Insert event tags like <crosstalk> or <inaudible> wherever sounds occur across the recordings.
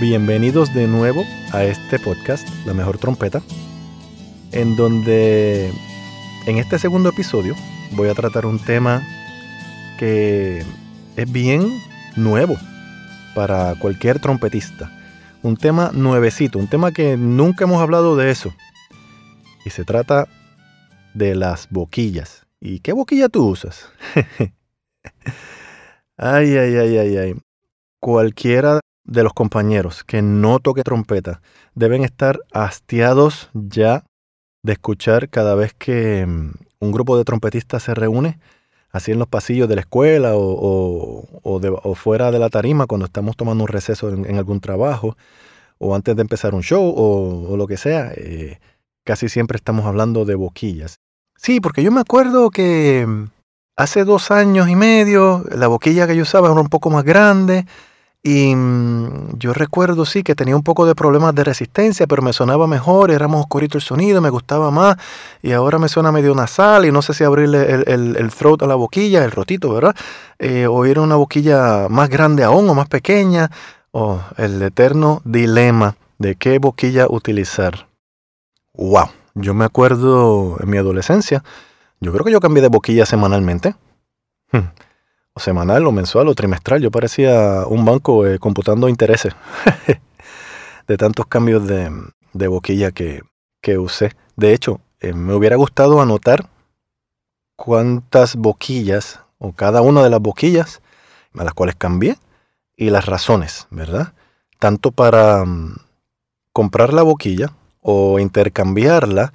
Bienvenidos de nuevo a este podcast, La Mejor Trompeta, en donde en este segundo episodio voy a tratar un tema que es bien nuevo para cualquier trompetista. Un tema nuevecito, un tema que nunca hemos hablado de eso. Y se trata de las boquillas. ¿Y qué boquilla tú usas? <laughs> Ay, ay, ay, ay, ay. Cualquiera de los compañeros que no toque trompeta deben estar hastiados ya de escuchar cada vez que mm, un grupo de trompetistas se reúne, así en los pasillos de la escuela o, fuera de la tarima cuando estamos tomando un receso en, algún trabajo o antes de empezar un show o, lo que sea. Eh, casi siempre estamos hablando de boquillas. Sí, porque yo me acuerdo que mm, Hace dos años y medio, la boquilla que yo usaba era un poco más grande y mm, yo recuerdo, sí, que tenía un poco de problemas de resistencia, pero me sonaba mejor, era más oscurito el sonido, me gustaba más y ahora me suena medio nasal y no sé si abrirle el, throat a la boquilla, el rotito, ¿verdad? Eh, o era una boquilla más grande aún o más pequeña, o el eterno dilema de qué boquilla utilizar. ¡Wow! Yo me acuerdo en mi adolescencia, yo creo que yo cambié de boquilla semanalmente. Hmm. O semanal, o mensual, o trimestral. Yo parecía un banco eh, computando intereses <laughs> de tantos cambios de, boquilla que, usé. De hecho, eh, me hubiera gustado anotar cuántas boquillas, o cada una de las boquillas a las cuales cambié, y las razones, ¿verdad? Tanto para mm, comprar la boquilla o intercambiarla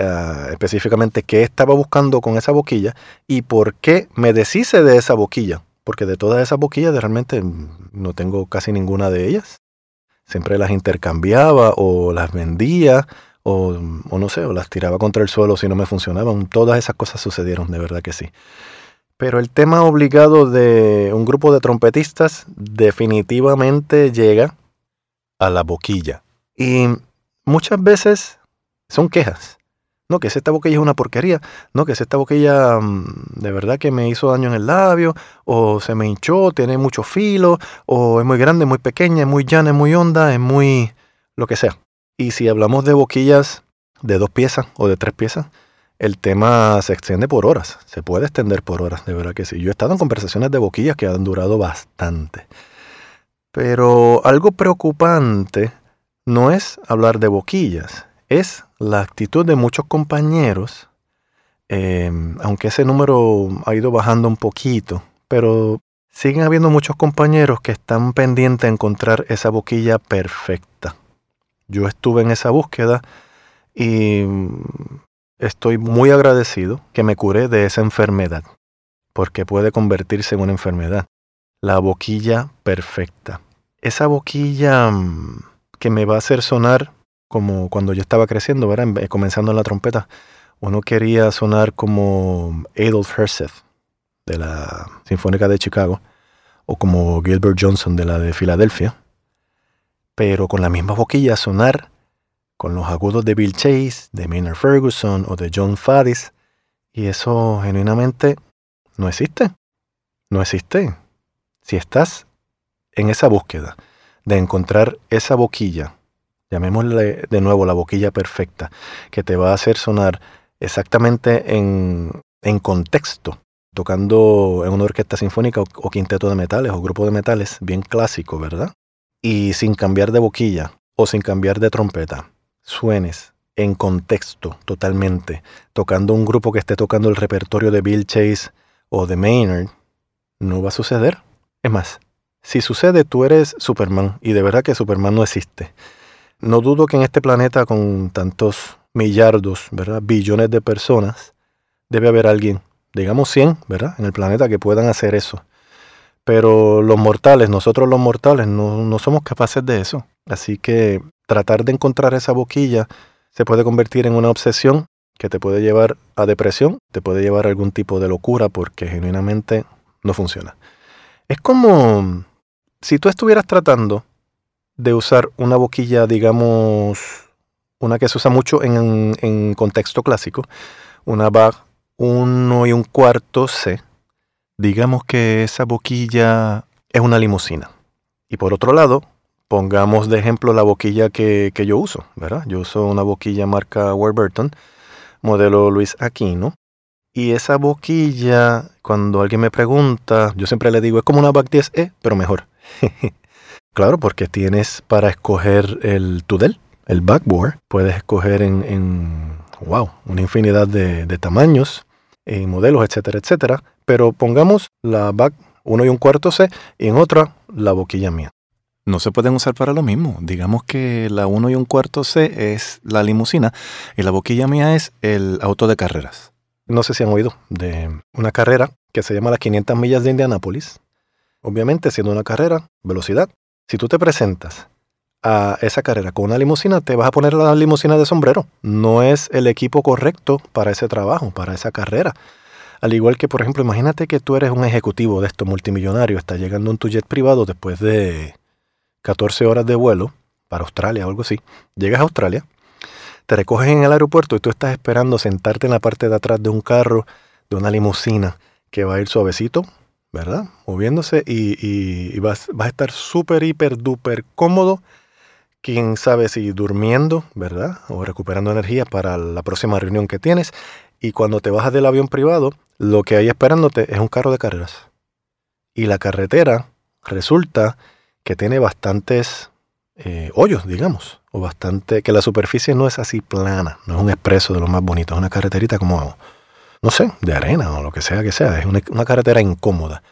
Ah, específicamente qué estaba buscando con esa boquilla y por qué me deshice de esa boquilla. Porque de todas esas boquillas realmente no tengo casi ninguna de ellas. Siempre las intercambiaba o las vendía o, o no sé, o las tiraba contra el suelo si no me funcionaban. Todas esas cosas sucedieron, de verdad que sí. Pero el tema obligado de un grupo de trompetistas definitivamente llega a la boquilla. Y muchas veces son quejas. No, que esta boquilla es una porquería. No, que esta boquilla mm, de verdad que me hizo daño en el labio, o se me hinchó, tiene mucho filo, o es muy grande, muy pequeña, es muy llana, es muy honda, es muy lo que sea. Y si hablamos de boquillas de dos piezas o de tres piezas, el tema se extiende por horas. Se puede extender por horas, de verdad que sí. Yo he estado en conversaciones de boquillas que han durado bastante. Pero algo preocupante no es hablar de boquillas, es la actitud de muchos compañeros, em, aunque ese número ha ido bajando un poquito, pero siguen habiendo muchos compañeros que están pendientes de encontrar esa boquilla perfecta. Yo estuve en esa búsqueda y estoy muy agradecido que me curé de esa enfermedad, porque puede convertirse en una enfermedad. La boquilla perfecta. Esa boquilla mm, que me va a hacer sonar como cuando yo estaba creciendo, ¿verdad? Eh, comenzando en la trompeta, uno quería sonar como Adolf Herseth de la Sinfónica de Chicago o como Gilbert Johnson de la de Filadelfia, pero con la misma boquilla sonar con los agudos de Bill Chase, de Maynard Ferguson o de John Faddis, y eso genuinamente no existe. No existe. Si estás en esa búsqueda de encontrar esa boquilla llamémosle de nuevo la boquilla perfecta, que te va a hacer sonar exactamente en, contexto, tocando en una orquesta sinfónica o, quinteto de metales o grupo de metales, bien clásico, ¿verdad? Y sin cambiar de boquilla o sin cambiar de trompeta, suenes en contexto totalmente, tocando un grupo que esté tocando el repertorio de Bill Chase o de Maynard, no va a suceder. Es más, si sucede, tú eres Superman y de verdad que Superman no existe. No dudo que en este planeta con tantos millardos, ¿verdad? Billones de personas, debe haber alguien, digamos 100, ¿verdad? En el planeta que puedan hacer eso. Pero los mortales, nosotros los mortales, no, no somos capaces de eso. Así que tratar de encontrar esa boquilla se puede convertir en una obsesión que te puede llevar a depresión, te puede llevar a algún tipo de locura porque genuinamente no funciona. Es como si tú estuvieras tratando de usar una boquilla, digamos, una que se usa mucho en, en contexto clásico, una BAG 1 y un cuarto C, digamos que esa boquilla es una limusina. Y por otro lado, pongamos de ejemplo la boquilla que, que yo uso, ¿verdad? Yo uso una boquilla marca Warburton, modelo Luis Aquino. Y esa boquilla, cuando alguien me pregunta, yo siempre le digo, es como una BAC 10E, pero mejor. <laughs> claro, porque tienes para escoger el Tudel, el backboard. Puedes escoger en, wow, una infinidad de, tamaños, modelos, etcétera, etcétera. Pero pongamos la back 1 y un cuarto C y en otra la boquilla mía. No se pueden usar para lo mismo. Digamos que la 1 y un cuarto C es la limusina y la boquilla mía es el auto de carreras. No sé si han oído de una carrera que se llama las 500 millas de Indianápolis. Obviamente, siendo una carrera, velocidad. Si tú te presentas a esa carrera con una limusina, te vas a poner la limusina de sombrero. No es el equipo correcto para ese trabajo, para esa carrera. Al igual que, por ejemplo, imagínate que tú eres un ejecutivo de esto multimillonario, estás llegando en tu jet privado después de 14 horas de vuelo para Australia o algo así. Llegas a Australia, te recoges en el aeropuerto y tú estás esperando sentarte en la parte de atrás de un carro, de una limusina que va a ir suavecito, ¿verdad? Moviéndose y, vas, vas a estar súper, hiper, duper cómodo quién sabe si durmiendo, ¿verdad? O recuperando energía para la próxima reunión que tienes. Y cuando te bajas del avión privado, lo que hay esperándote es un carro de carreras. Y la carretera resulta que tiene bastantes eh, hoyos, digamos, o bastante, que la superficie no es así plana, no es un expreso de lo más bonito, es una carreterita como, no sé, de arena o lo que sea que sea, es una carretera incómoda.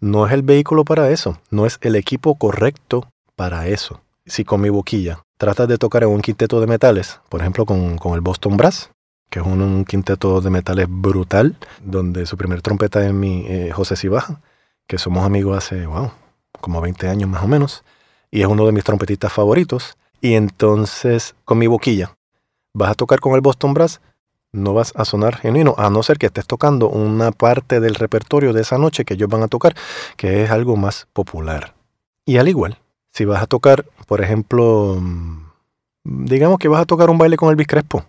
No es el vehículo para eso, no es el equipo correcto para eso si con mi boquilla tratas de tocar en un quinteto de metales, por ejemplo con, el Boston Brass, que es un, quinteto de metales brutal, donde su primer trompeta es mi eh, José Cibaja, que somos amigos hace, wow, como 20 años más o menos, y es uno de mis trompetistas favoritos. Y entonces, con mi boquilla, vas a tocar con el Boston Brass, no vas a sonar genuino, a no ser que estés tocando una parte del repertorio de esa noche que ellos van a tocar, que es algo más popular. Y al igual, si vas a tocar, por ejemplo, mm, digamos que vas a tocar un baile con el Crespo,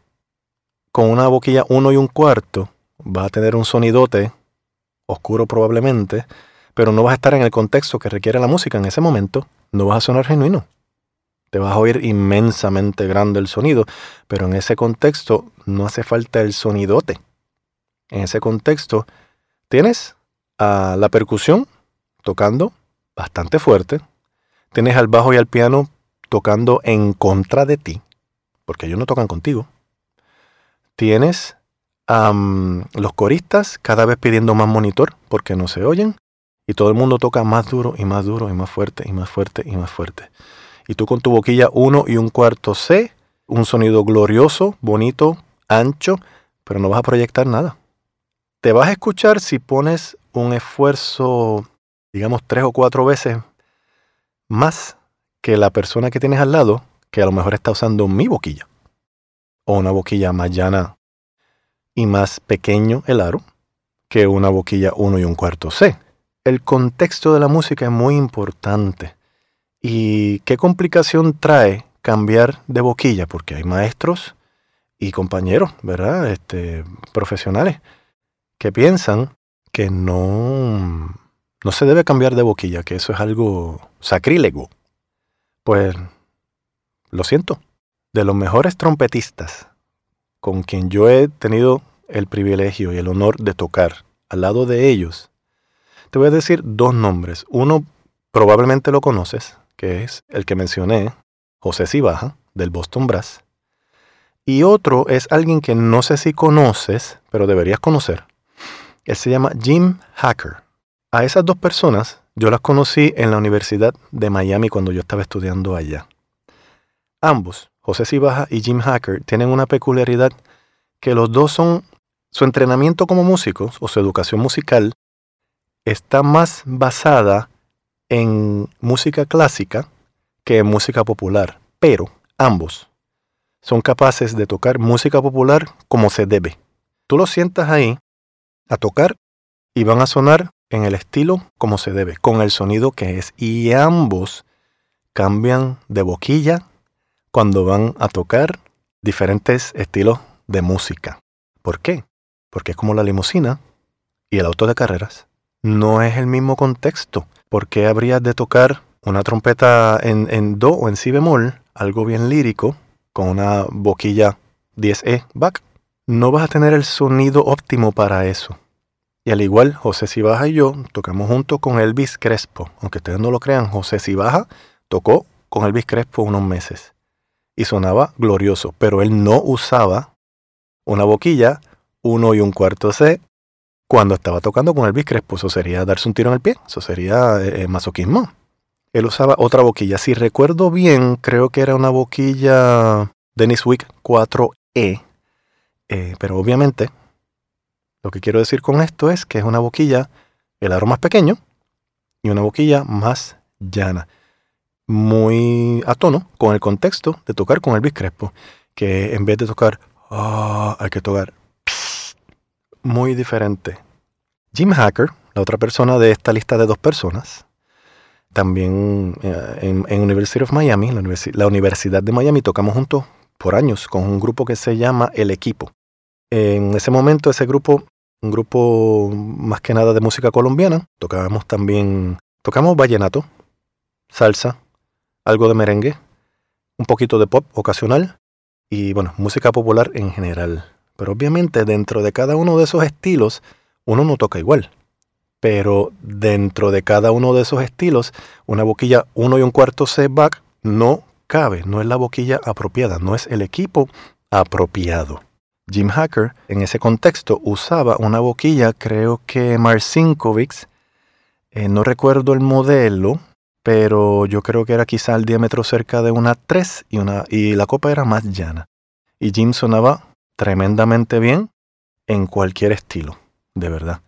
con una boquilla uno y un cuarto, vas a tener un sonidote, oscuro probablemente, pero no vas a estar en el contexto que requiere la música en ese momento, no vas a sonar genuino. Te vas a oír inmensamente grande el sonido, pero en ese contexto no hace falta el sonidote. En ese contexto tienes a la percusión tocando bastante fuerte, Tienes al bajo y al piano tocando en contra de ti, porque ellos no tocan contigo. Tienes a los coristas cada vez pidiendo más monitor porque no se oyen. Y todo el mundo toca más duro y más duro y más fuerte y más fuerte y más fuerte. Y tú con tu boquilla 1 y un cuarto C, un sonido glorioso, bonito, ancho, pero no vas a proyectar nada. Te vas a escuchar si pones un esfuerzo, digamos, tres o cuatro veces más que la persona que tienes al lado, que a lo mejor está usando mi boquilla, o una boquilla más llana y más pequeño el aro, que una boquilla 1 y un cuarto C. El contexto de la música es muy importante. ¿Y qué complicación trae cambiar de boquilla? Porque hay maestros y compañeros, ¿verdad? Este, profesionales que piensan que no no se debe cambiar de boquilla, que eso es algo sacrílego. Pues lo siento. De los mejores trompetistas con quien yo he tenido el privilegio y el honor de tocar al lado de ellos, te voy a decir dos nombres. Uno probablemente lo conoces, que es el que mencioné, José Cibaja, del Boston Brass. Y otro es alguien que no sé si conoces, pero deberías conocer. Él se llama Jim Hacker. A esas dos personas yo las conocí en la Universidad de Miami cuando yo estaba estudiando allá. Ambos, José Cibaja y Jim Hacker, tienen una peculiaridad que los dos son, su entrenamiento como músicos o su educación musical está más basada en música clásica que en música popular, pero ambos son capaces de tocar música popular como se debe. Tú los sientas ahí a tocar y van a sonar en el estilo como se debe, con el sonido que es. Y ambos cambian de boquilla cuando van a tocar diferentes estilos de música. ¿Por qué? Porque es como la limusina y el auto de carreras. No es el mismo contexto. ¿Por qué habrías de tocar una trompeta en, do o en si bemol, algo bien lírico, con una boquilla 10E back? No vas a tener el sonido óptimo para eso. Y al igual, José Sibaja y yo tocamos junto con Elvis Crespo. Aunque ustedes no lo crean, José Sibaja tocó con Elvis Crespo unos meses. Y sonaba glorioso, pero él no usaba una boquilla, uno y un cuarto C, cuando estaba tocando con Elvis Crespo. Eso sería darse un tiro en el pie, eso sería eh, eh, masoquismo. Él usaba otra boquilla. Si recuerdo bien, creo que era una boquilla Dennis Wick 4E. Eh, pero obviamente lo que quiero decir con esto es que es una boquilla, el aro más pequeño y una boquilla más llana. Muy a tono con el contexto de tocar con el Crespo, que en vez de tocar ah, hay que tocar muy diferente. Jim Hacker, la otra persona de esta lista de dos personas, también eh, en, University of Miami, la, la Universidad de Miami, tocamos juntos por años con un grupo que se llama El Equipo. En ese momento ese grupo un grupo más que nada de música colombiana. Tocábamos también, tocamos vallenato, salsa, algo de merengue, un poquito de pop ocasional y bueno, música popular en general. Pero obviamente dentro de cada uno de esos estilos uno no toca igual. Pero dentro de cada uno de esos estilos, una boquilla uno y un cuarto C back no cabe, no es la boquilla apropiada, no es el equipo apropiado. Jim Hacker, en ese contexto, usaba una boquilla, creo que Marcinkovic, eh, no recuerdo el modelo, pero yo creo que era quizá el diámetro cerca de una 3 y, una, y la copa era más llana. Y Jim sonaba tremendamente bien en cualquier estilo, de verdad.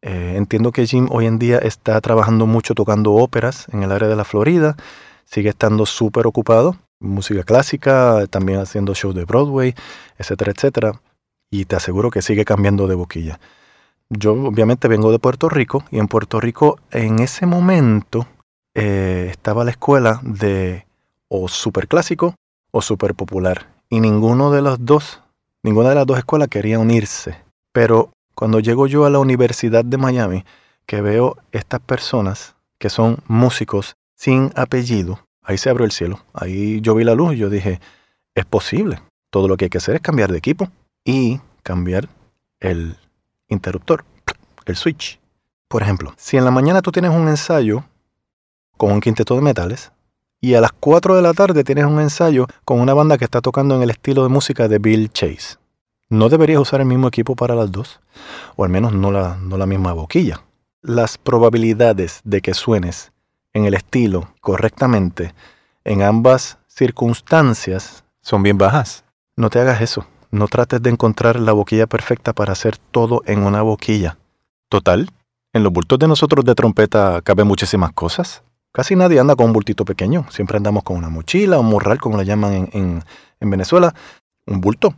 Eh, entiendo que Jim hoy en día está trabajando mucho tocando óperas en el área de la Florida, sigue estando súper ocupado, música clásica, también haciendo shows de Broadway, etcétera, etcétera. Y te aseguro que sigue cambiando de boquilla. Yo obviamente vengo de Puerto Rico y en Puerto Rico en ese momento eh, estaba la escuela de o super clásico o super popular. Y ninguno de los dos, ninguna de las dos escuelas quería unirse. Pero cuando llego yo a la Universidad de Miami, que veo estas personas que son músicos sin apellido, Ahí se abrió el cielo. Ahí yo vi la luz y yo dije, es posible. Todo lo que hay que hacer es cambiar de equipo y cambiar el interruptor, el switch. Por ejemplo, si en la mañana tú tienes un ensayo con un quinteto de metales y a las 4 de la tarde tienes un ensayo con una banda que está tocando en el estilo de música de Bill Chase, no deberías usar el mismo equipo para las dos, o al menos no la, no la misma boquilla. Las probabilidades de que suenes en el estilo correctamente en ambas circunstancias son bien bajas. No te hagas eso. No trates de encontrar la boquilla perfecta para hacer todo en una boquilla. Total, en los bultos de nosotros de trompeta caben muchísimas cosas. Casi nadie anda con un bultito pequeño. Siempre andamos con una mochila, un morral, como le llaman en, en Venezuela. Un bulto.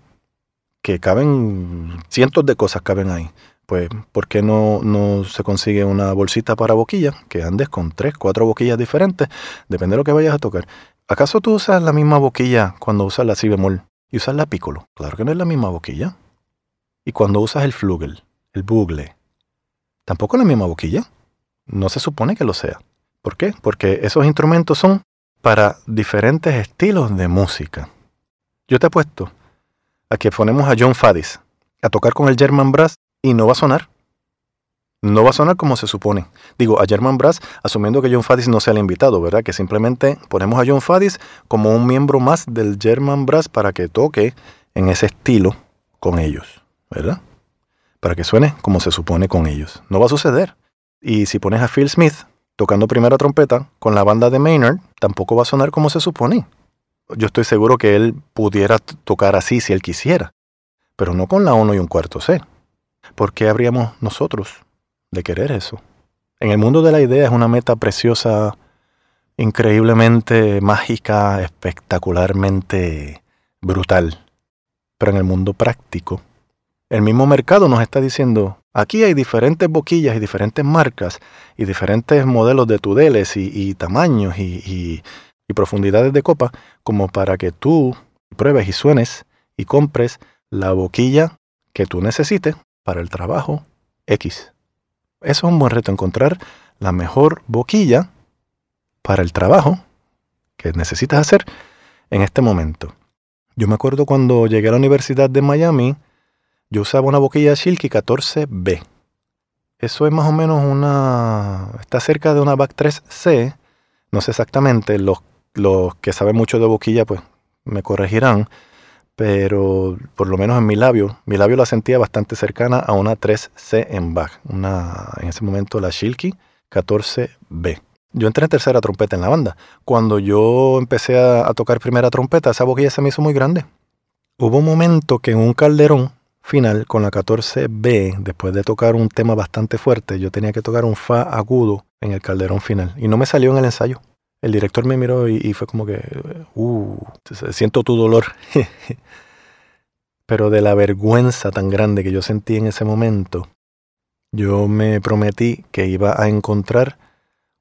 Que caben cientos de cosas caben ahí pues, ¿por qué no, no, se consigue una bolsita para boquilla? Que andes con tres, cuatro boquillas diferentes, depende de lo que vayas a tocar. ¿Acaso tú usas la misma boquilla cuando usas la si bemol y usas la piccolo? Claro que no es la misma boquilla. Y cuando usas el flugel, el bugle, tampoco es la misma boquilla. No se supone que lo sea. ¿Por qué? Porque esos instrumentos son para diferentes estilos de música. Yo te apuesto a que ponemos a John Fadis a tocar con el German Brass y no va a sonar. No va a sonar como se supone. Digo, a German Brass, asumiendo que John Fadis no sea el invitado, ¿verdad? Que simplemente ponemos a John Fadis como un miembro más del German Brass para que toque en ese estilo con ellos, ¿verdad? Para que suene como se supone con ellos. No va a suceder. Y si pones a Phil Smith tocando primera trompeta con la banda de Maynard, tampoco va a sonar como se supone. Yo estoy seguro que él pudiera tocar así si él quisiera, pero no con la 1 y un cuarto C. ¿Por qué habríamos nosotros de querer eso? En el mundo de la idea es una meta preciosa, increíblemente mágica, espectacularmente brutal. Pero en el mundo práctico, el mismo mercado nos está diciendo, aquí hay diferentes boquillas y diferentes marcas y diferentes modelos de tudeles y, tamaños y, y profundidades de copa, como para que tú pruebes y suenes y compres la boquilla que tú necesites para el trabajo X. Eso es un buen reto, encontrar la mejor boquilla para el trabajo que necesitas hacer en este momento. Yo me acuerdo cuando llegué a la Universidad de Miami, yo usaba una boquilla Shilky 14B. Eso es más o menos una... está cerca de una BAC 3C. No sé exactamente, los, los que saben mucho de boquilla pues me corregirán, pero por lo menos en mi labio, mi labio la sentía bastante cercana a una 3C en BAC, una, en ese momento la Shilky 14B. Yo entré en tercera trompeta en la banda. Cuando yo empecé a, tocar primera trompeta, esa boquilla se me hizo muy grande. Hubo un momento que en un calderón final con la 14B, después de tocar un tema bastante fuerte, yo tenía que tocar un Fa agudo en el calderón final y no me salió en el ensayo. El director me miró y, fue como que, uh, siento tu dolor. <laughs> Pero de la vergüenza tan grande que yo sentí en ese momento, yo me prometí que iba a encontrar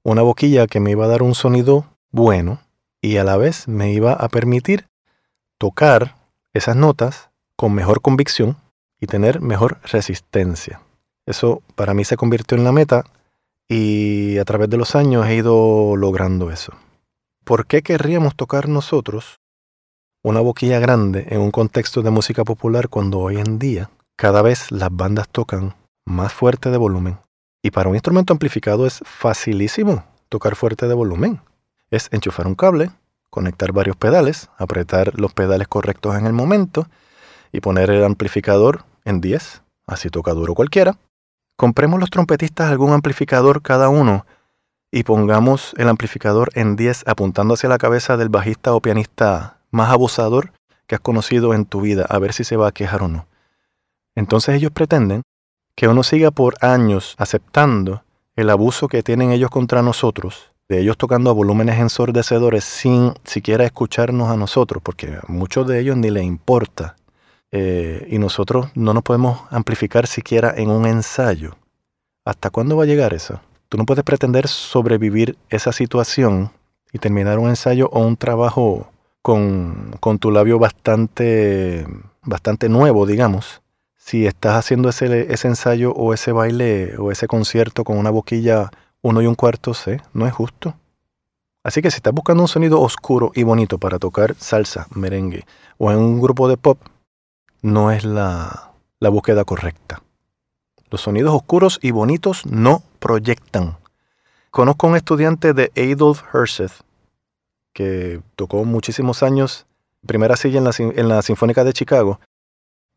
una boquilla que me iba a dar un sonido bueno y a la vez me iba a permitir tocar esas notas con mejor convicción y tener mejor resistencia. Eso para mí se convirtió en la meta y a través de los años he ido logrando eso. ¿Por qué querríamos tocar nosotros una boquilla grande en un contexto de música popular cuando hoy en día cada vez las bandas tocan más fuerte de volumen y para un instrumento amplificado es facilísimo tocar fuerte de volumen. Es enchufar un cable, conectar varios pedales, apretar los pedales correctos en el momento y poner el amplificador en 10, así toca duro cualquiera. Compremos los trompetistas algún amplificador cada uno y pongamos el amplificador en 10 apuntando hacia la cabeza del bajista o pianista más abusador que has conocido en tu vida, a ver si se va a quejar o no. Entonces ellos pretenden que uno siga por años aceptando el abuso que tienen ellos contra nosotros, de ellos tocando a volúmenes ensordecedores sin siquiera escucharnos a nosotros, porque a muchos de ellos ni les importa. Eh, y nosotros no nos podemos amplificar siquiera en un ensayo. ¿Hasta cuándo va a llegar eso? Tú no puedes pretender sobrevivir esa situación y terminar un ensayo o un trabajo con, con tu labio bastante, bastante nuevo, digamos, si estás haciendo ese, ese ensayo o ese baile o ese concierto con una boquilla uno y un cuarto C, no es justo. Así que si estás buscando un sonido oscuro y bonito para tocar salsa, merengue o en un grupo de pop, no es la, la búsqueda correcta. Los sonidos oscuros y bonitos no proyectan. Conozco a un estudiante de Adolf Herseth que tocó muchísimos años, primera silla en la, en la Sinfónica de Chicago,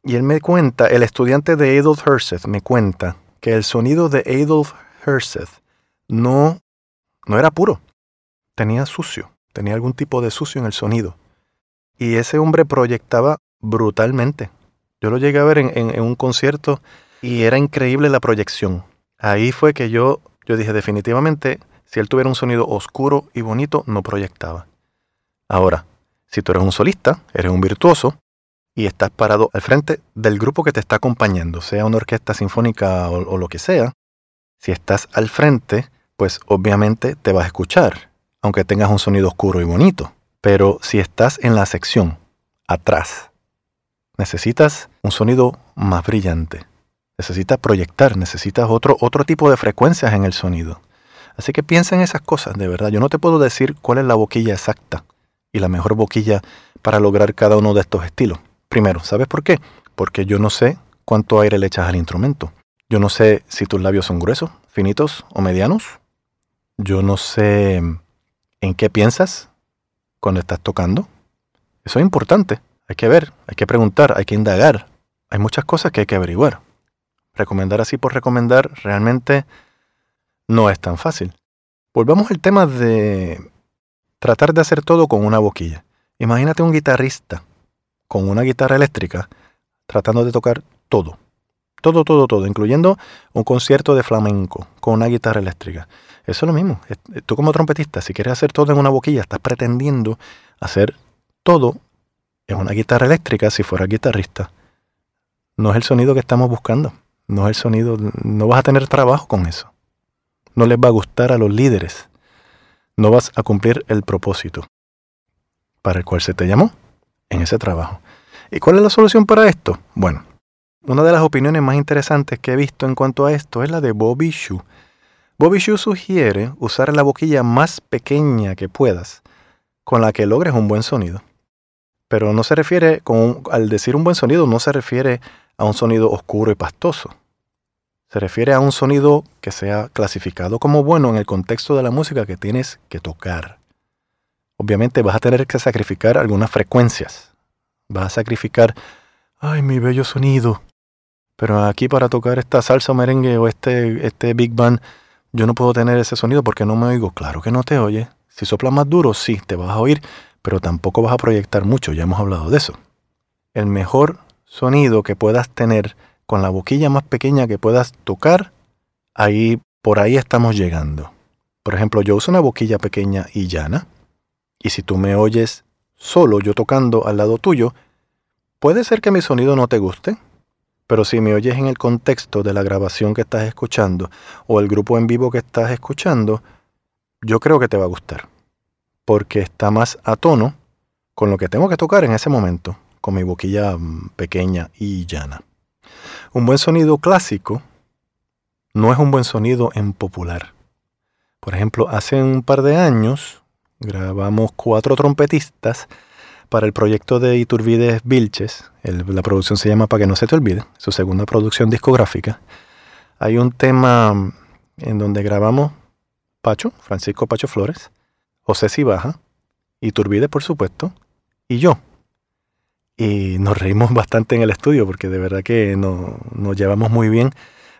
y él me cuenta, el estudiante de Adolf Herseth me cuenta que el sonido de Adolf Herseth no, no era puro, tenía sucio, tenía algún tipo de sucio en el sonido. Y ese hombre proyectaba brutalmente. Yo lo llegué a ver en, un concierto y era increíble la proyección. Ahí fue que yo, yo dije definitivamente, si él tuviera un sonido oscuro y bonito, no proyectaba. Ahora, si tú eres un solista, eres un virtuoso, y estás parado al frente del grupo que te está acompañando, sea una orquesta sinfónica o, lo que sea, si estás al frente, pues obviamente te vas a escuchar, aunque tengas un sonido oscuro y bonito. Pero si estás en la sección, atrás, necesitas un sonido más brillante. Necesitas proyectar, necesitas otro, otro tipo de frecuencias en el sonido. Así que piensa en esas cosas, de verdad. Yo no te puedo decir cuál es la boquilla exacta y la mejor boquilla para lograr cada uno de estos estilos. Primero, ¿sabes por qué? Porque yo no sé cuánto aire le echas al instrumento. Yo no sé si tus labios son gruesos, finitos o medianos. Yo no sé en qué piensas cuando estás tocando. Eso es importante. Hay que ver, hay que preguntar, hay que indagar. Hay muchas cosas que hay que averiguar. Recomendar así por recomendar realmente no es tan fácil. Volvamos al tema de tratar de hacer todo con una boquilla. Imagínate un guitarrista con una guitarra eléctrica tratando de tocar todo. Todo, todo, todo, incluyendo un concierto de flamenco con una guitarra eléctrica. Eso es lo mismo. Tú como trompetista, si quieres hacer todo en una boquilla, estás pretendiendo hacer todo en una guitarra eléctrica si fuera guitarrista. No es el sonido que estamos buscando. No es el sonido, no vas a tener trabajo con eso. No les va a gustar a los líderes. No vas a cumplir el propósito para el cual se te llamó en ese trabajo. ¿Y cuál es la solución para esto? Bueno, una de las opiniones más interesantes que he visto en cuanto a esto es la de Bobby Shu. Bobby Shu sugiere usar la boquilla más pequeña que puedas, con la que logres un buen sonido. Pero no se refiere, con al decir un buen sonido, no se refiere a un sonido oscuro y pastoso. Se refiere a un sonido que sea clasificado como bueno en el contexto de la música que tienes que tocar. Obviamente vas a tener que sacrificar algunas frecuencias. Vas a sacrificar, ay, mi bello sonido. Pero aquí para tocar esta salsa o merengue o este, este big band, yo no puedo tener ese sonido porque no me oigo. Claro que no te oye. Si soplas más duro, sí, te vas a oír, pero tampoco vas a proyectar mucho, ya hemos hablado de eso. El mejor sonido que puedas tener con la boquilla más pequeña que puedas tocar, ahí por ahí estamos llegando. Por ejemplo, yo uso una boquilla pequeña y llana, y si tú me oyes solo yo tocando al lado tuyo, puede ser que mi sonido no te guste, pero si me oyes en el contexto de la grabación que estás escuchando o el grupo en vivo que estás escuchando, yo creo que te va a gustar porque está más a tono con lo que tengo que tocar en ese momento, con mi boquilla mm, pequeña y llana. Un buen sonido clásico no es un buen sonido en popular. Por ejemplo, hace un par de años grabamos cuatro trompetistas para el proyecto de Iturbides Vilches. la producción se llama Para que no se te olvide, su segunda producción discográfica. Hay un tema mm, en donde grabamos Pacho, Francisco Pacho Flores, José Cibaja, Iturbide, por supuesto, y yo. Y nos reímos <laughs> bastante en el estudio porque de verdad que nos llevamos muy bien,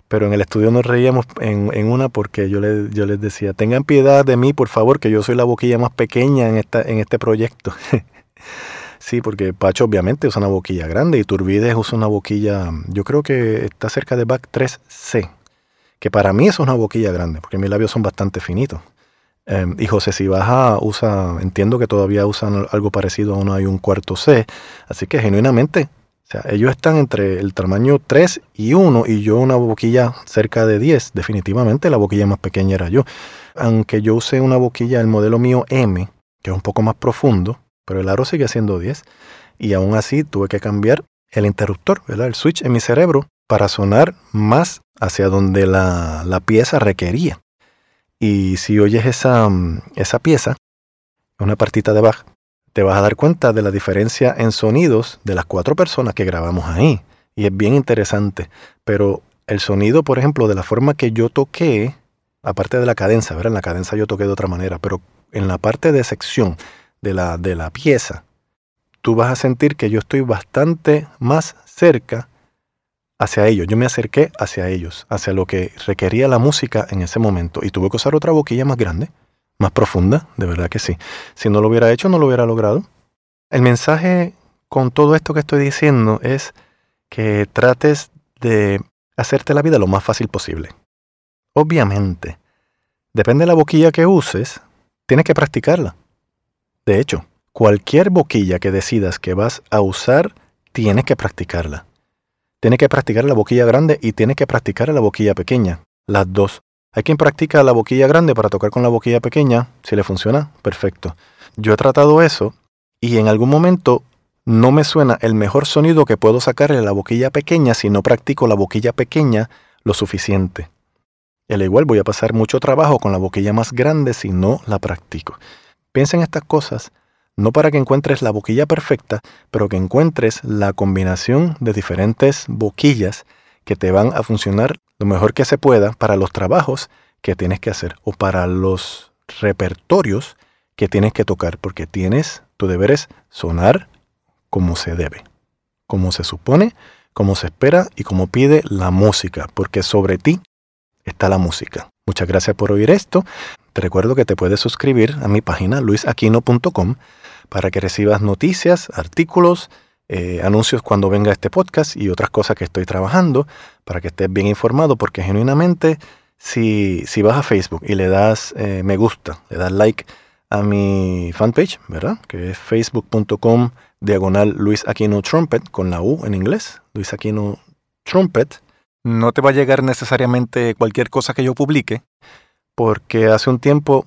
pero en el estudio nos reíamos en, una porque yo, le, yo les decía, tengan piedad de mí, por favor, que yo soy la boquilla más pequeña en, esta, en este proyecto. <laughs> sí, porque Pacho obviamente usa una boquilla grande y Turbides usa una boquilla, yo creo que está cerca de Back 3C, que para mí es una boquilla grande, porque mis labios son bastante finitos. Em, y José Cibaja usa, entiendo que todavía usan algo parecido a uno hay un cuarto C. Así que genuinamente, o sea, ellos están entre el tamaño 3 y 1 y yo una boquilla cerca de 10. Definitivamente la boquilla más pequeña era yo. Aunque yo usé una boquilla, el modelo mío M, que es un poco más profundo, pero el aro sigue siendo 10. Y aún así tuve que cambiar el interruptor, ¿verdad? el switch en mi cerebro, para sonar más hacia donde la, la pieza requería. Y si oyes esa, mm, esa pieza, una partita de Bach, te vas a dar cuenta de la diferencia en sonidos de las cuatro personas que grabamos ahí. Y es bien interesante. Pero el sonido, por ejemplo, de la forma que yo toqué, aparte de la cadencia, ¿verdad? En la cadencia yo toqué de otra manera, pero en la parte de sección de la, de la pieza, tú vas a sentir que yo estoy bastante más cerca hacia ellos. Yo me acerqué hacia ellos, hacia lo que requería la música en ese momento. Y tuve que usar otra boquilla más grande, más profunda, de verdad que sí. Si no lo hubiera hecho, no lo hubiera logrado. El mensaje con todo esto que estoy diciendo es que trates de hacerte la vida lo más fácil posible. Obviamente, depende de la boquilla que uses, tienes que practicarla. De hecho, cualquier boquilla que decidas que vas a usar, tienes que practicarla. Tiene que practicar la boquilla grande y tiene que practicar la boquilla pequeña. Las dos. Hay quien practica la boquilla grande para tocar con la boquilla pequeña. Si le funciona, perfecto. Yo he tratado eso y en algún momento no me suena el mejor sonido que puedo sacar en la boquilla pequeña si no practico la boquilla pequeña lo suficiente. Al igual voy a pasar mucho trabajo con la boquilla más grande si no la practico. Piensa en estas cosas no para que encuentres la boquilla perfecta, pero que encuentres la combinación de diferentes boquillas que te van a funcionar lo mejor que se pueda para los trabajos que tienes que hacer o para los repertorios que tienes que tocar, porque tienes, tu deber es sonar como se debe, como se supone, como se espera y como pide la música, porque sobre ti está la música. Muchas gracias por oír esto. Te recuerdo que te puedes suscribir a mi página luisaquino.com para que recibas noticias, artículos eh, anuncios cuando venga este podcast y otras cosas que estoy trabajando para que estés bien informado porque genuinamente si, si vas a Facebook y le das eh, me gusta, le das like a mi fanpage, ¿verdad? Que es facebook.com diagonal Luis Aquino Trumpet con la U en inglés, Luis Aquino Trumpet. No te va a llegar necesariamente cualquier cosa que yo publique porque hace un tiempo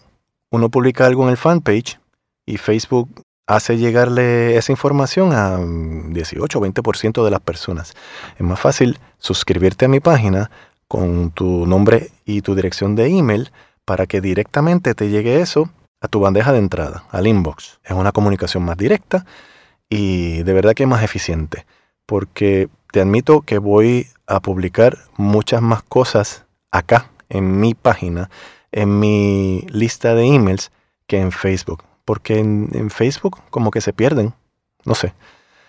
uno publica algo en el fanpage y Facebook hace llegarle esa información a 18 o 20% de las personas. Es más fácil suscribirte a mi página con tu nombre y tu dirección de email para que directamente te llegue eso a tu bandeja de entrada, al inbox. Es una comunicación más directa y de verdad que más eficiente, porque te admito que voy a publicar muchas más cosas acá, en mi página, en mi lista de emails, que en Facebook porque en, Facebook como que se pierden. No sé.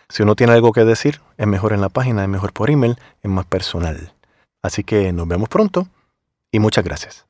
Si uno tiene algo que decir, es mejor en la página, es mejor por email, es más personal. Así que nos vemos pronto y muchas gracias.